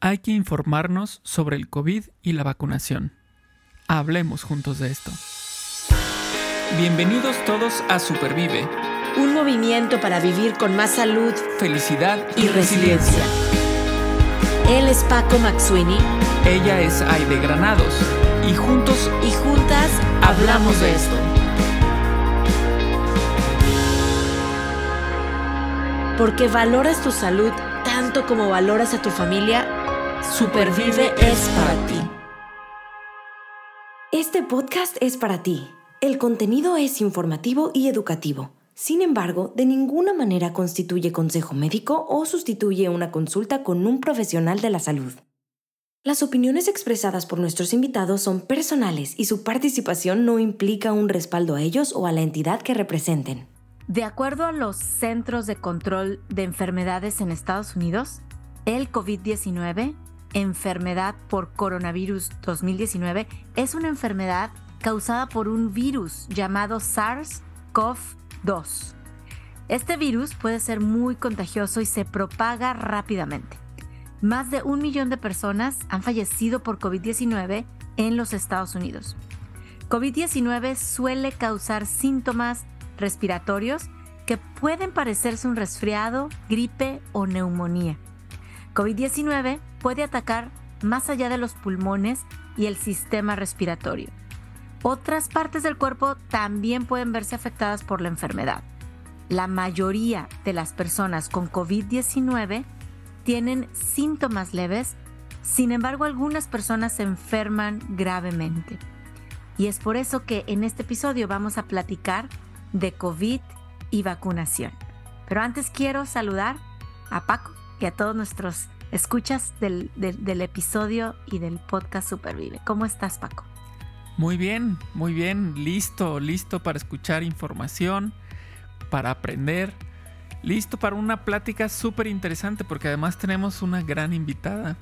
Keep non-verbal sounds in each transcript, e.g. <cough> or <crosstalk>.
hay que informarnos sobre el COVID y la vacunación. Hablemos juntos de esto. Bienvenidos todos a Supervive. Un movimiento para vivir con más salud, felicidad y, resiliencia. Él es Paco Maxuini. Ella es Aide Granados. Y juntos y juntas hablamos de esto. Porque valoras tu salud tanto como valoras a tu familia Supervive es para ti. Este podcast es para ti. El contenido es informativo y educativo. Sin embargo, de ninguna manera constituye consejo médico o sustituye una consulta con un profesional de la salud. Las opiniones expresadas por nuestros invitados son personales y su participación no implica un respaldo a ellos o a la entidad que representen. De acuerdo a los Centros de Control de Enfermedades en Estados Unidos, el COVID-19 enfermedad por coronavirus 2019 es una enfermedad causada por un virus llamado SARS-CoV-2. Este virus puede ser muy contagioso y se propaga rápidamente. Más de un millón de personas han fallecido por COVID-19 en los Estados Unidos. COVID-19 suele causar síntomas respiratorios que pueden parecerse un resfriado, gripe o neumonía. COVID-19 puede atacar más allá de los pulmones y el sistema respiratorio. Otras partes del cuerpo también pueden verse afectadas por la enfermedad. La mayoría de las personas con COVID-19 tienen síntomas leves, sin embargo algunas personas se enferman gravemente. Y es por eso que en este episodio vamos a platicar de COVID y vacunación. Pero antes quiero saludar a Paco y a todos nuestros escuchas del, episodio y del podcast Supervive. ¿Cómo estás, Paco? Muy bien, muy bien, listo, listo para escuchar información, para aprender, listo para una plática súper interesante porque además tenemos una gran invitada.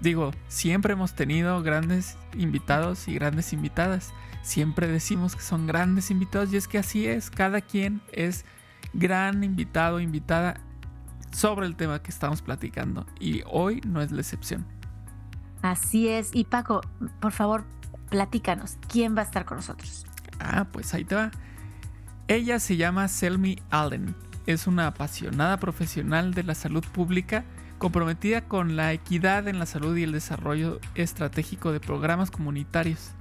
Digo, siempre hemos tenido grandes invitados y grandes invitadas. Siempre decimos que son grandes invitados y es que así es, cada quien es gran invitado invitada sobre el tema que estamos platicando y hoy no es la excepción. Así es. Y Paco, por favor, platícanos, ¿quién va a estar con nosotros? Ah, pues ahí te va. Ella se llama Selmy Allen. Es una apasionada profesional de la salud pública comprometida con la equidad en la salud y el desarrollo estratégico de programas comunitarios.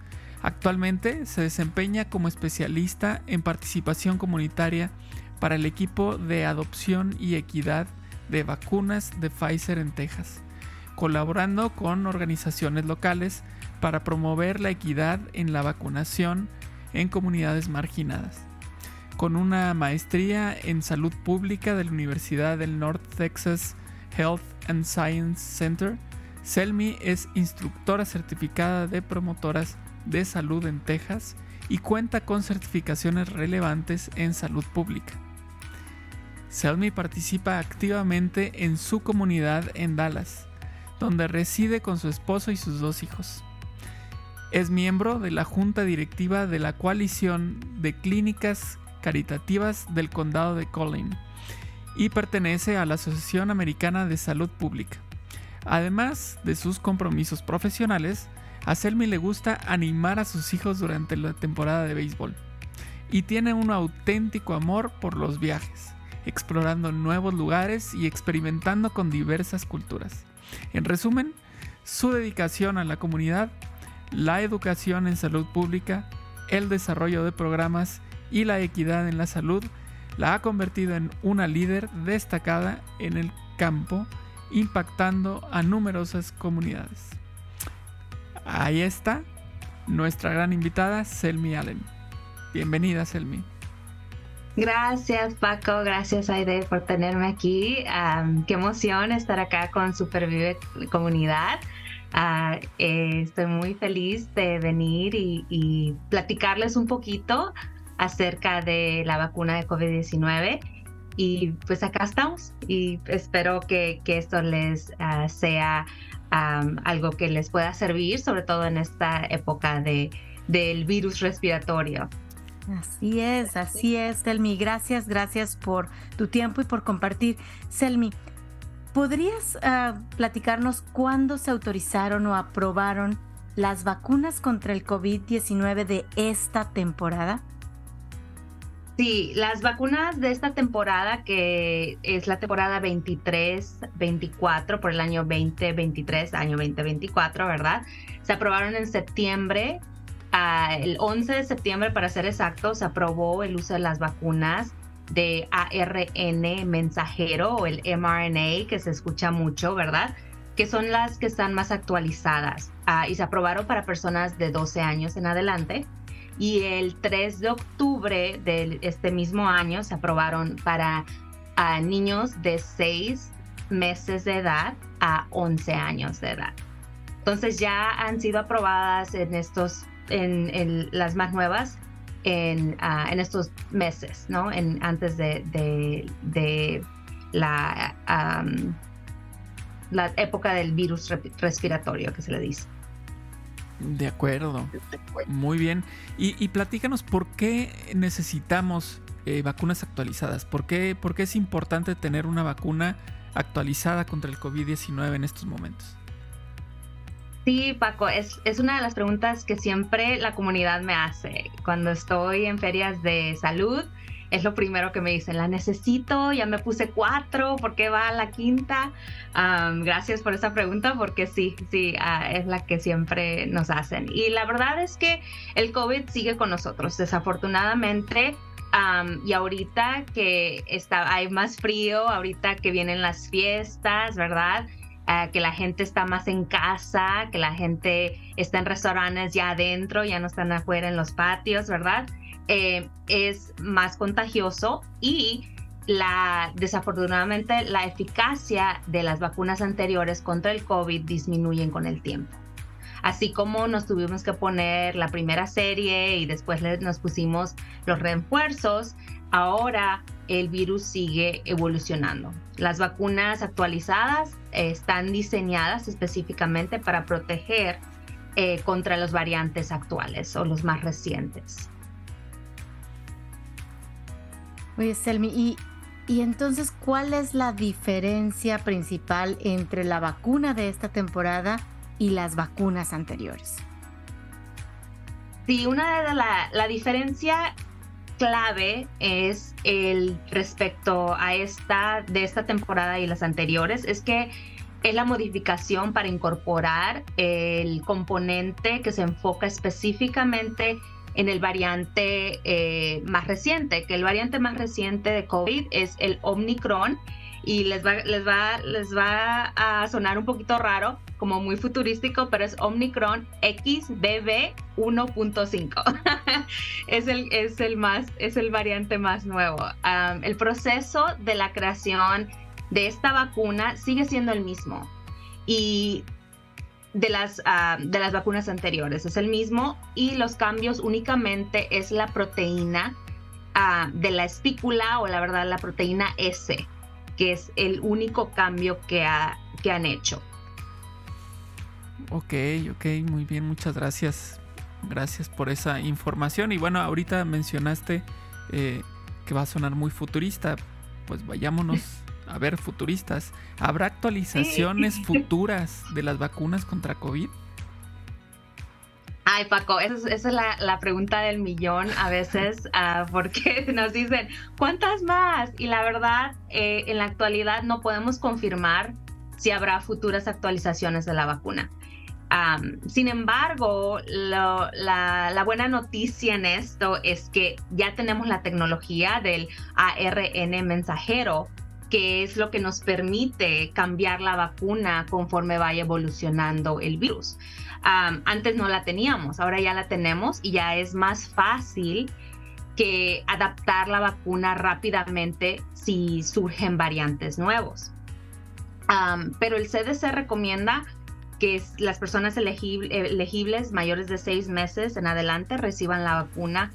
Actualmente se desempeña como especialista en participación comunitaria para el equipo de adopción y equidad de vacunas de Pfizer en Texas, colaborando con organizaciones locales para promover la equidad en la vacunación en comunidades marginadas. Con una maestría en salud pública de la Universidad del North Texas Health and Science Center, Selmi es instructora certificada de promotoras de salud en Texas y cuenta con certificaciones relevantes en salud pública. Selmy participa activamente en su comunidad en Dallas, donde reside con su esposo y sus dos hijos. Es miembro de la junta directiva de la coalición de clínicas caritativas del condado de Collin y pertenece a la Asociación Americana de Salud Pública. Además de sus compromisos profesionales, a Selmy le gusta animar a sus hijos durante la temporada de béisbol y tiene un auténtico amor por los viajes explorando nuevos lugares y experimentando con diversas culturas. En resumen, su dedicación a la comunidad, la educación en salud pública, el desarrollo de programas y la equidad en la salud la ha convertido en una líder destacada en el campo, impactando a numerosas comunidades. Ahí está nuestra gran invitada, Selmi Allen. Bienvenida, Selmi. Gracias Paco, gracias Aide por tenerme aquí. qué emoción estar acá con Supervive Comunidad. Ah, eh, estoy muy feliz de venir y, platicarles un poquito acerca de la vacuna de COVID-19. Y pues acá estamos y espero que, esto les ah, sea algo que les pueda servir, sobre todo en esta época de, del virus respiratorio. Así es, así es, Selmi. Gracias, gracias por tu tiempo y por compartir. Selmi, ¿podrías ah, platicarnos cuándo se autorizaron o aprobaron las vacunas contra el COVID-19 de esta temporada? Sí, las vacunas de esta temporada, que es la temporada 23-24 por el año 2023, año 2024, ¿verdad? Se aprobaron en septiembre, el 11 de septiembre para ser exactos, aprobó el uso de las vacunas de ARN mensajero o el mRNA, que se escucha mucho, ¿verdad? Que son las que están más actualizadas uh, y se aprobaron para personas de 12 años en adelante y el 3 de octubre de este mismo año se aprobaron para niños de 6 meses de edad a 11 años de edad. Entonces ya han sido aprobadas en estos, en, las más nuevas, en, en, estos meses, ¿no? En, antes de, de, la, la época del virus respiratorio que se le dice. De acuerdo. Muy bien. Y, platícanos por qué necesitamos eh, vacunas actualizadas. ¿Por qué, ¿Por qué es importante tener una vacuna actualizada contra el COVID-19 en estos momentos? Sí, Paco, es, es, una de las preguntas que siempre la comunidad me hace cuando estoy en ferias de salud es lo primero que me dicen, la necesito, ya me puse cuatro, ¿por qué va a la quinta? gracias por esa pregunta porque sí, sí, ah, es la que siempre nos hacen. Y la verdad es que el COVID sigue con nosotros, desafortunadamente. y ahorita que está, hay más frío, ahorita que vienen las fiestas, ¿verdad? Ah, que la gente está más en casa, que la gente está en restaurantes ya adentro, ya no están afuera en los patios, ¿verdad? Eh, es más contagioso y la, desafortunadamente la eficacia de las vacunas anteriores contra el COVID disminuyen con el tiempo. Así como nos tuvimos que poner la primera serie y después nos pusimos los refuerzos, ahora el virus sigue evolucionando. Las vacunas actualizadas están diseñadas específicamente para proteger eh, contra los variantes actuales o los más recientes. Oye, Selmi, y, y entonces, ¿cuál es la diferencia principal entre la vacuna de esta temporada y las vacunas anteriores? Sí, una de la, la diferencia clave es el respecto a esta de esta temporada y las anteriores es que es la modificación para incorporar el componente que se enfoca específicamente en el variante eh, más reciente, que el variante más reciente de COVID es el Omicron y les va, les va, les va a sonar un poquito raro, como muy futurístico, pero es Omicron XBB 1.5. <laughs> es, el, es, el más, es el variante más nuevo. el proceso de la creación de esta vacuna sigue siendo el mismo. Y de las, ah, de las vacunas anteriores. Es el mismo y los cambios únicamente es la proteína ah, de la espícula o la verdad la proteína S, que es el único cambio que, ha, que han hecho. Ok, ok, muy bien, muchas gracias. Gracias por esa información. Y bueno, ahorita mencionaste eh, que va a sonar muy futurista. Pues vayámonos a ver, futuristas, ¿habrá actualizaciones <laughs> futuras de las vacunas contra COVID? Ay, Paco, esa es, la, pregunta del millón a veces, <laughs> ah, porque <laughs> nos dicen, ¿cuántas más? Y la verdad, eh, en la actualidad no podemos confirmar si habrá futuras actualizaciones de la vacuna. sin embargo, la, buena noticia en esto es que ya tenemos la tecnología del ARN mensajero que es lo que nos permite cambiar la vacuna conforme vaya evolucionando el virus. antes no la teníamos, ahora ya la tenemos y ya es más fácil que adaptar la vacuna rápidamente si surgen variantes nuevos. pero el CDC recomienda que las personas elegibles mayores de seis meses en adelante reciban la vacuna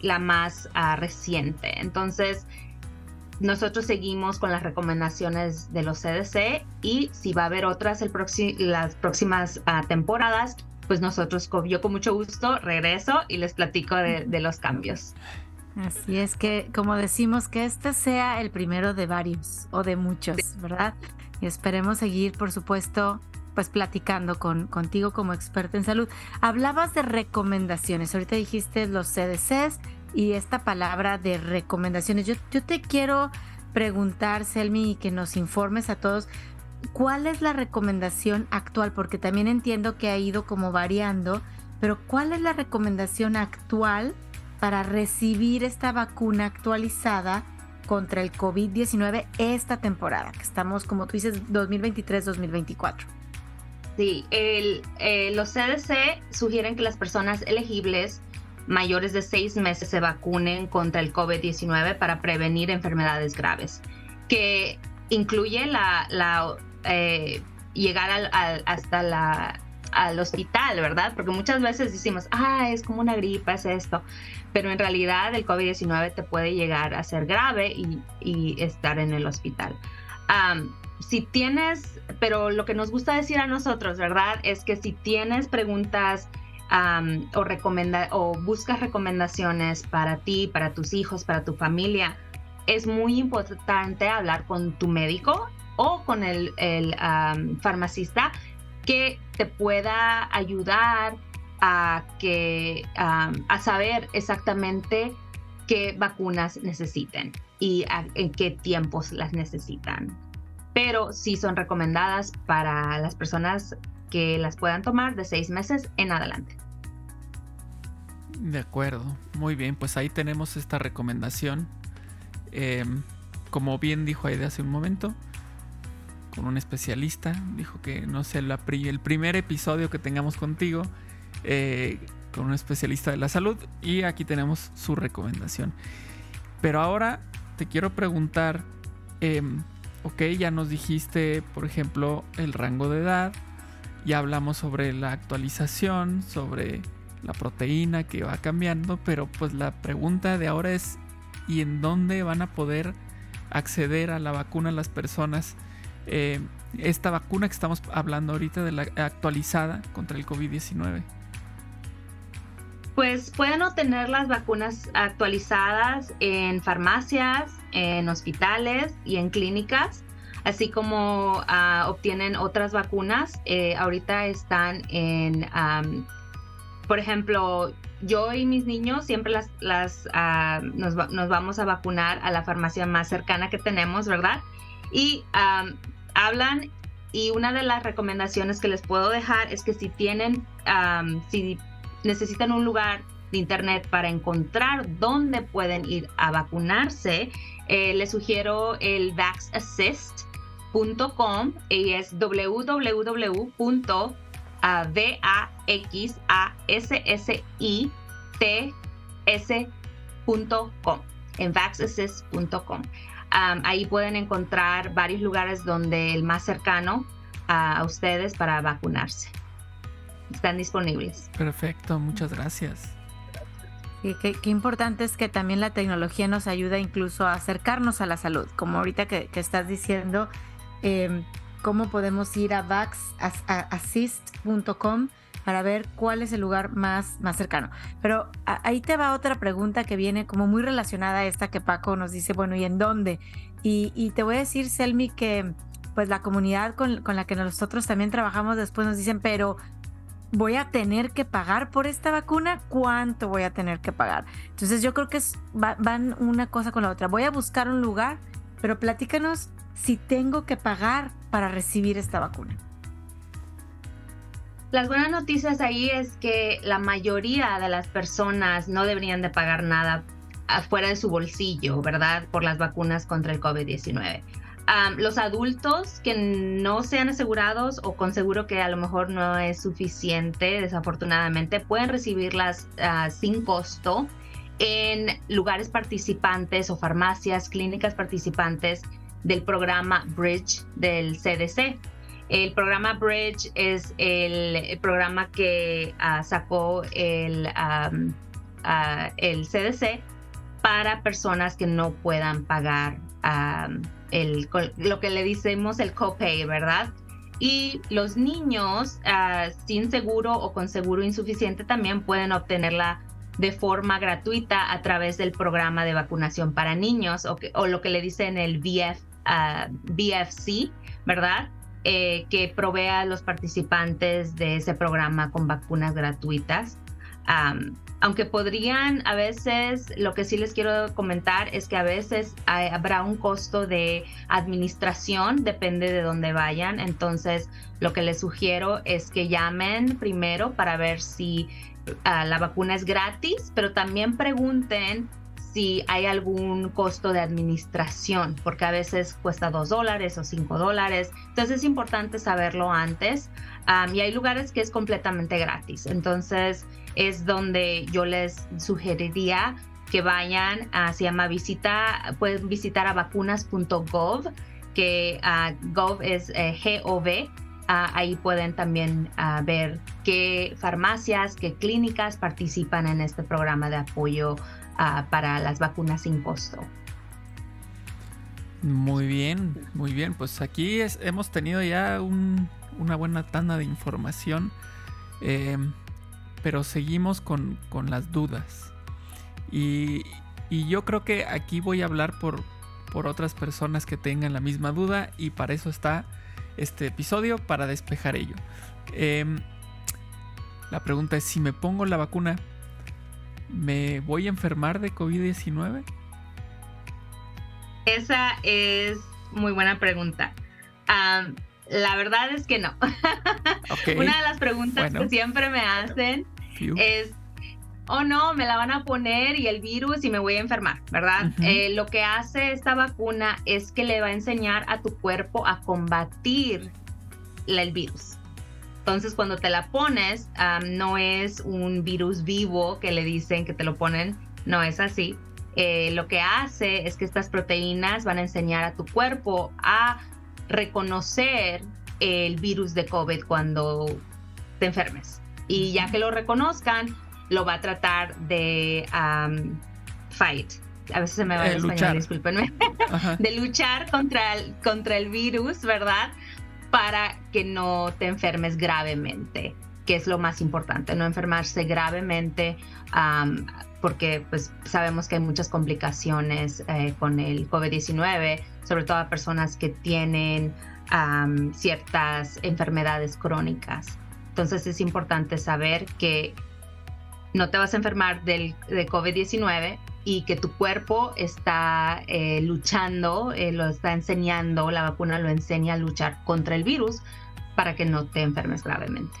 la más ah, reciente. Entonces, nosotros seguimos con las recomendaciones de los CDC y si va a haber otras el las próximas ah, temporadas, pues nosotros, yo con mucho gusto regreso y les platico de, de, los cambios. Así es que, como decimos, que este sea el primero de varios o de muchos, ¿verdad? y esperemos seguir, por supuesto, pues platicando con, contigo como experta en salud. Hablabas de recomendaciones, ahorita dijiste los CDCs y esta palabra de recomendaciones. Yo, te quiero preguntar, Selmi, y que nos informes a todos, ¿cuál es la recomendación actual? Porque también entiendo que ha ido como variando, pero ¿cuál es la recomendación actual para recibir esta vacuna actualizada contra el COVID-19 esta temporada, que estamos, como tú dices, 2023-2024? Sí, el, eh, los CDC sugieren que las personas elegibles mayores de seis meses se vacunen contra el COVID-19 para prevenir enfermedades graves, que incluye la, eh, llegar al, hasta la, al hospital, ¿verdad? Porque muchas veces decimos, ah, es como una gripa, es esto, pero en realidad el COVID-19 te puede llegar a ser grave y estar en el hospital si tienes, pero lo que nos gusta decir a nosotros, ¿verdad? Es que si tienes preguntas o, recomenda o buscas recomendaciones para ti, para tus hijos, para tu familia, es muy importante hablar con tu médico o con el, farmacista que te pueda ayudar a, que, a saber exactamente qué vacunas necesiten y en qué tiempos las necesitan. Pero sí son recomendadas para las personas que las puedan tomar de seis meses en adelante. De acuerdo, muy bien, pues ahí tenemos esta recomendación. Em, como bien dijo Aide hace un momento, con un especialista, dijo que no sé, el primer episodio que tengamos contigo, eh, con un especialista de la salud, y aquí tenemos su recomendación. Pero ahora te quiero preguntar, em, ok, ya nos dijiste, por ejemplo, el rango de edad, ya hablamos sobre la actualización, sobre la proteína que va cambiando, pero pues la pregunta de ahora es, ¿y en dónde van a poder acceder a la vacuna las personas? Eh, esta vacuna que estamos hablando ahorita de la actualizada contra el COVID-19. Pues pueden obtener las vacunas actualizadas en farmacias, en hospitales y en clínicas, así como ah, obtienen otras vacunas. Eh, ahorita están en, por ejemplo, yo y mis niños siempre las, las ah, nos, vamos a vacunar a la farmacia más cercana que tenemos, ¿verdad? Y hablan y una de las recomendaciones que les puedo dejar es que si tienen, si necesitan un lugar de internet para encontrar dónde pueden ir a vacunarse, eh, les sugiero el y es www.vaxassist.com en vaxassist.com. ahí pueden encontrar varios lugares donde el más cercano a ustedes para vacunarse están disponibles. Perfecto, muchas gracias. Y qué, importante es que también la tecnología nos ayuda incluso a acercarnos a la salud, como ahorita que, estás diciendo, em, cómo podemos ir a vaxassist.com para ver cuál es el lugar más, más cercano. Pero ahí te va otra pregunta que viene como muy relacionada a esta que Paco nos dice, bueno, ¿y en dónde? Y, y te voy a decir, Selmi, que pues la comunidad con, con, la que nosotros también trabajamos después nos dicen, pero voy a tener que pagar por esta vacuna, cuánto voy a tener que pagar. Entonces yo creo que van una cosa con la otra. Voy a buscar un lugar, pero platícanos si tengo que pagar para recibir esta vacuna. Las buenas noticias ahí es que la mayoría de las personas no deberían de pagar nada afuera de su bolsillo, ¿verdad? Por las vacunas contra el COVID-19 los adultos que no sean asegurados o con seguro que a lo mejor no es suficiente, desafortunadamente, pueden recibirlas ah, sin costo en lugares participantes o farmacias, clínicas participantes del programa Bridge del CDC. El programa Bridge es el, programa que ah, sacó el, ah, CDC para personas que no puedan pagar el, lo que le decimos el copay, ¿verdad? Y los niños ah, sin seguro o con seguro insuficiente también pueden obtenerla de forma gratuita a través del programa de vacunación para niños o, o lo que le dicen el VF, BFC, ¿verdad? Eh, que provea a los participantes de ese programa con vacunas gratuitas. aunque podrían, a veces, lo que sí les quiero comentar es que a veces habrá un costo de administración, depende de dónde vayan. Entonces, lo que les sugiero es que llamen primero para ver si ah, la vacuna es gratis, pero también pregunten si hay algún costo de administración, porque a veces cuesta dos dólares o cinco dólares. Entonces es importante saberlo antes. y hay lugares que es completamente gratis. Entonces es donde yo les sugeriría que vayan, a, se llama visita, pueden visitar a vacunas.gov, que uh, gov es eh, G-O-V. ahí pueden también ver qué farmacias, qué clínicas participan en este programa de apoyo para las vacunas sin costo. Muy bien, muy bien. Pues aquí hemos tenido ya una buena tanda de información, em, pero seguimos con, las dudas. Y, yo creo que aquí voy a hablar por, por otras personas que tengan la misma duda y para eso está este episodio, para despejar ello. Em, la pregunta es, si me pongo la vacuna, ¿me voy a enfermar de COVID-19? Esa es muy buena pregunta. la verdad es que no. <laughs> Una de las preguntas que siempre me hacen es, oh no, me la van a poner y el virus y me voy a enfermar, ¿verdad? Eh, lo que hace esta vacuna es que le va a enseñar a tu cuerpo a combatir el virus. Entonces, cuando te la pones, no es un virus vivo que le dicen que te lo ponen, no es así. Eh, lo que hace es que estas proteínas van a enseñar a tu cuerpo a reconocer el virus de COVID cuando te enfermes. Y ya que lo reconozcan, lo va a tratar de fight. A veces se me va el eh, español, discúlpenme. <laughs> de luchar contra el, contra el virus, ¿verdad? Para que no te enfermes gravemente, que es lo más importante, no enfermarse gravemente, porque pues sabemos que hay muchas complicaciones eh, con el COVID-19, sobre todo a personas que tienen ciertas enfermedades crónicas. Entonces es importante saber que no te vas a enfermar del, de COVID-19, y que tu cuerpo está eh, luchando, eh, lo está enseñando, la vacuna lo enseña a luchar contra el virus para que no te enfermes gravemente.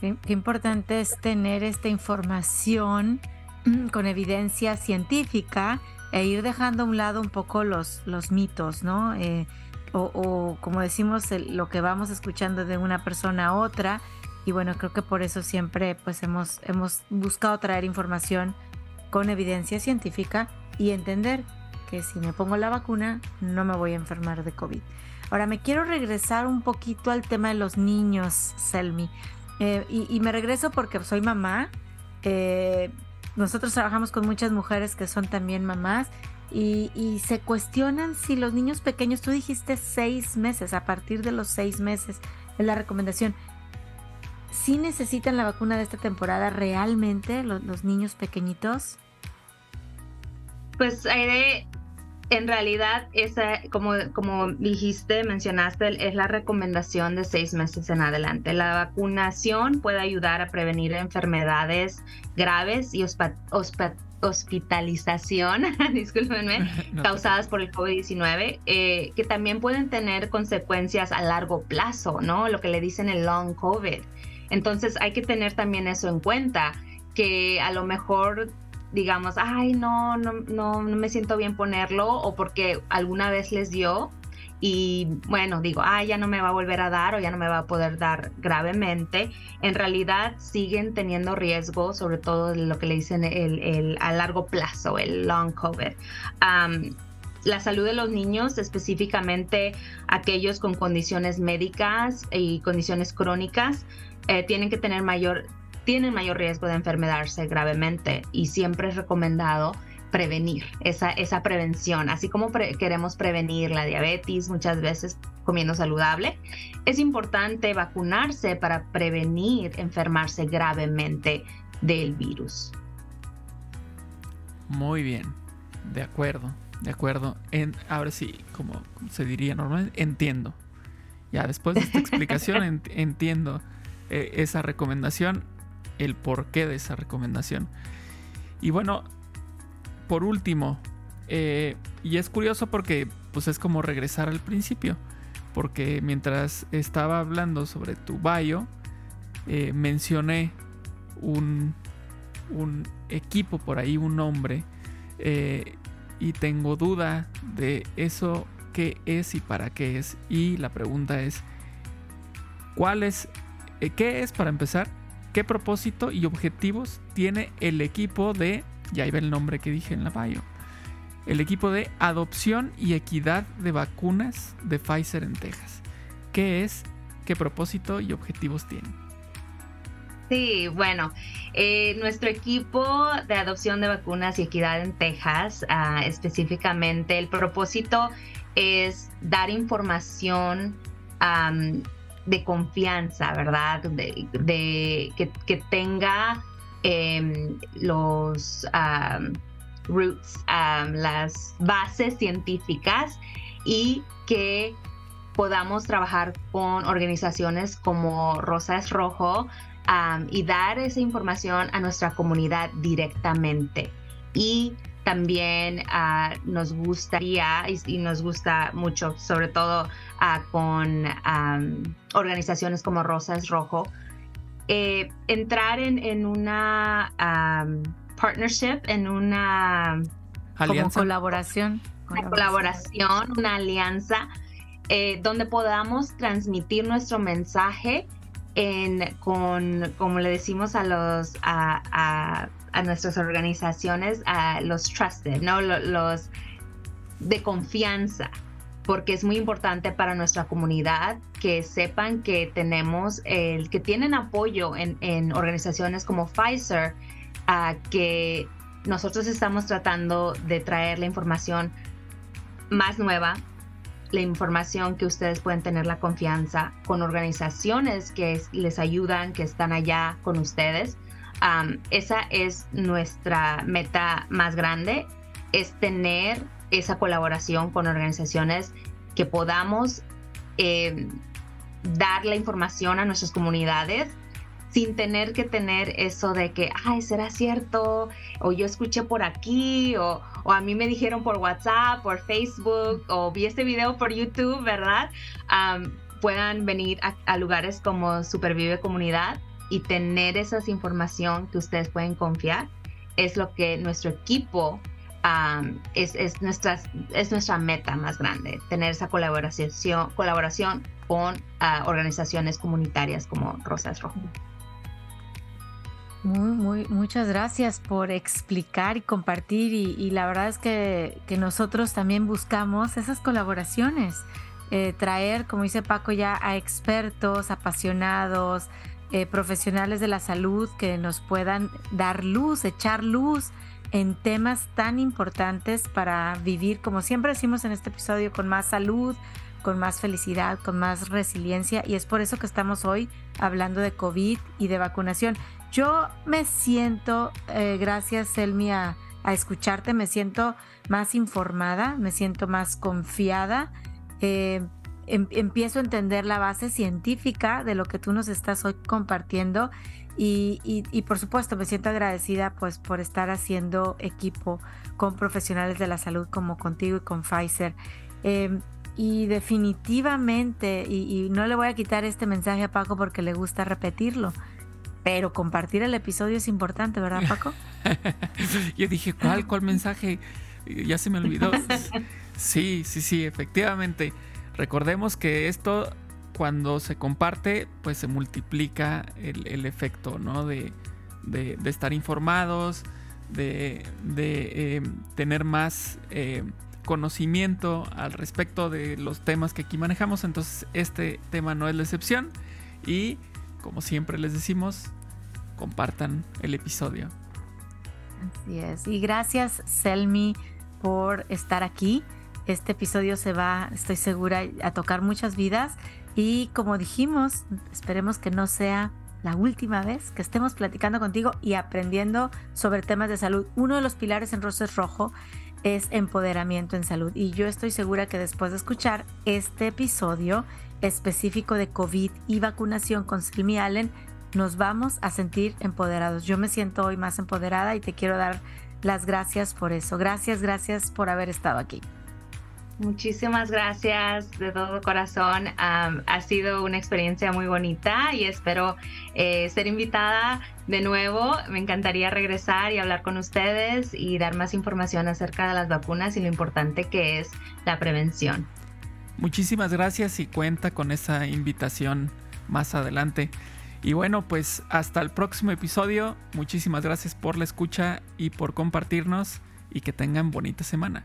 Qué, importante es tener esta información mm, con evidencia científica e ir dejando a un lado un poco los, los mitos, ¿no? Eh, o, como decimos, lo que vamos escuchando de una persona a otra. Y bueno, creo que por eso siempre pues hemos, hemos buscado traer información con evidencia científica y entender que si me pongo la vacuna no me voy a enfermar de COVID. Ahora me quiero regresar un poquito al tema de los niños, Selmi. Eh, y, me regreso porque soy mamá. Eh, nosotros trabajamos con muchas mujeres que son también mamás y, se cuestionan si los niños pequeños, tú dijiste seis meses, a partir de los seis meses es la recomendación. ¿Sí necesitan la vacuna de esta temporada realmente los, niños pequeñitos? Pues Aire, en realidad esa, como, como dijiste, mencionaste, es la recomendación de seis meses en adelante. La vacunación puede ayudar a prevenir enfermedades graves y hospitalización, <laughs> discúlpenme, <laughs> causadas por el COVID-19, eh, que también pueden tener consecuencias a largo plazo, ¿no? Lo que le dicen el long COVID. Entonces hay que tener también eso en cuenta, que a lo mejor digamos, ay, no, no, no, no me siento bien ponerlo o porque alguna vez les dio y bueno, digo, ay, ya no me va a volver a dar o ya no me va a poder dar gravemente, en realidad siguen teniendo riesgo, sobre todo lo que le dicen el, a largo plazo, el long COVID. la salud de los niños, específicamente aquellos con condiciones médicas y condiciones crónicas, eh, tienen que tener mayor, tienen mayor riesgo de enfermarse gravemente y siempre es recomendado prevenir esa, esa prevención, así como queremos prevenir la diabetes muchas veces comiendo saludable, es importante vacunarse para prevenir enfermarse gravemente del virus. Muy bien, de acuerdo. De acuerdo. En, ahora sí, como se diría normalmente, entiendo. Ya después de esta explicación <laughs> entiendo eh, esa recomendación, el porqué de esa recomendación. Y bueno, por último, eh, y es curioso porque pues es como regresar al principio, porque mientras estaba hablando sobre tu bio, eh, mencioné un, un, equipo por ahí, un nombre, y tengo duda de eso qué es y para qué es. Y la pregunta es, ¿cuál es, eh, qué es para empezar? ¿Qué propósito y objetivos tiene el equipo de, ya iba el nombre que dije en la bio, el equipo de adopción y equidad de vacunas de Pfizer en Texas? ¿Qué es? ¿Qué propósito y objetivos tiene? Sí, bueno, eh, nuestro equipo de adopción de vacunas y equidad en Texas, ah, específicamente, el propósito es dar información de confianza, ¿verdad? De, que, tenga em, los roots, las bases científicas y que podamos trabajar con organizaciones como Rosas Rojo y dar esa información a nuestra comunidad directamente. Y también ah, nos gustaría y, nos gusta mucho, sobre todo ah, con organizaciones como Rosas Rojo, eh, entrar en, una partnership, en una colaboración. Una colaboración, una alianza, eh, donde podamos transmitir nuestro mensaje en, con, como le decimos a los a, a nuestras organizaciones, a los trusted, ¿no? Los de confianza, porque es muy importante para nuestra comunidad que sepan que tenemos el que tienen apoyo en, organizaciones como Pfizer, a que nosotros estamos tratando de traer la información más nueva, la información que ustedes pueden tener la confianza con organizaciones que les ayudan, que están allá con ustedes esa es nuestra meta más grande, es tener esa colaboración con organizaciones que podamos em, dar la información a nuestras comunidades sin tener que tener eso de que, ay, será cierto, o yo escuché por aquí, o, a mí me dijeron por WhatsApp, por Facebook, o vi este video por YouTube, ¿verdad? puedan venir a lugares como Supervive Comunidad y tener esa información que ustedes pueden confiar es lo que nuestro equipo es, es, nuestra, es nuestra meta más grande, tener esa colaboración, colaboración con ah, organizaciones comunitarias como Rosas Rojo. Muy, muy, muchas gracias por explicar y compartir y, la verdad es que, que, nosotros también buscamos esas colaboraciones, eh, traer, como dice Paco, ya a expertos, apasionados, eh, profesionales de la salud que nos puedan dar luz, echar luz en temas tan importantes para vivir, como siempre decimos en este episodio, con más salud, con más felicidad, con más resiliencia. Y es por eso que estamos hoy hablando de COVID y de vacunación. Yo me siento, eh, gracias Selmi a, escucharte, me siento más informada, me siento más confiada. Eh, Em, empiezo a entender la base científica de lo que tú nos estás hoy compartiendo y, por supuesto me siento agradecida pues por estar haciendo equipo con profesionales de la salud como contigo y con Pfizer. Em, y definitivamente, y, no le voy a quitar este mensaje a Paco porque le gusta repetirlo, pero compartir el episodio es importante, ¿verdad Paco? <laughs> Yo dije, ¿cuál? ¿Cuál mensaje? Ya se me olvidó. <laughs> Sí, sí, sí, efectivamente. Recordemos que esto cuando se comparte pues se multiplica el, efecto ¿no? de, estar informados, de, eh, tener más eh, conocimiento al respecto de los temas que aquí manejamos. Entonces este tema no es la excepción y como siempre les decimos, compartan el episodio. Así es. Y gracias Selmi por estar aquí. Este episodio se va, estoy segura, a tocar muchas vidas y como dijimos, esperemos que no sea la última vez que estemos platicando contigo y aprendiendo sobre temas de salud. Uno de los pilares en Roses Rojo es empoderamiento en salud. Y yo estoy segura que después de escuchar este episodio específico de COVID y vacunación con Selmi Allen, nos vamos a sentir empoderados. Yo me siento hoy más empoderada y te quiero dar las gracias por eso. Gracias, gracias por haber estado aquí. Muchísimas gracias de todo corazón. ha sido una experiencia muy bonita y espero eh, ser invitada de nuevo. Me encantaría regresar y hablar con ustedes y dar más información acerca de las vacunas y lo importante que es la prevención. Muchísimas gracias y cuenta con esa invitación más adelante. Y bueno, pues hasta el próximo episodio. Muchísimas gracias por la escucha y por compartirnos y que tengan bonita semana.